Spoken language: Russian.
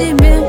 себе.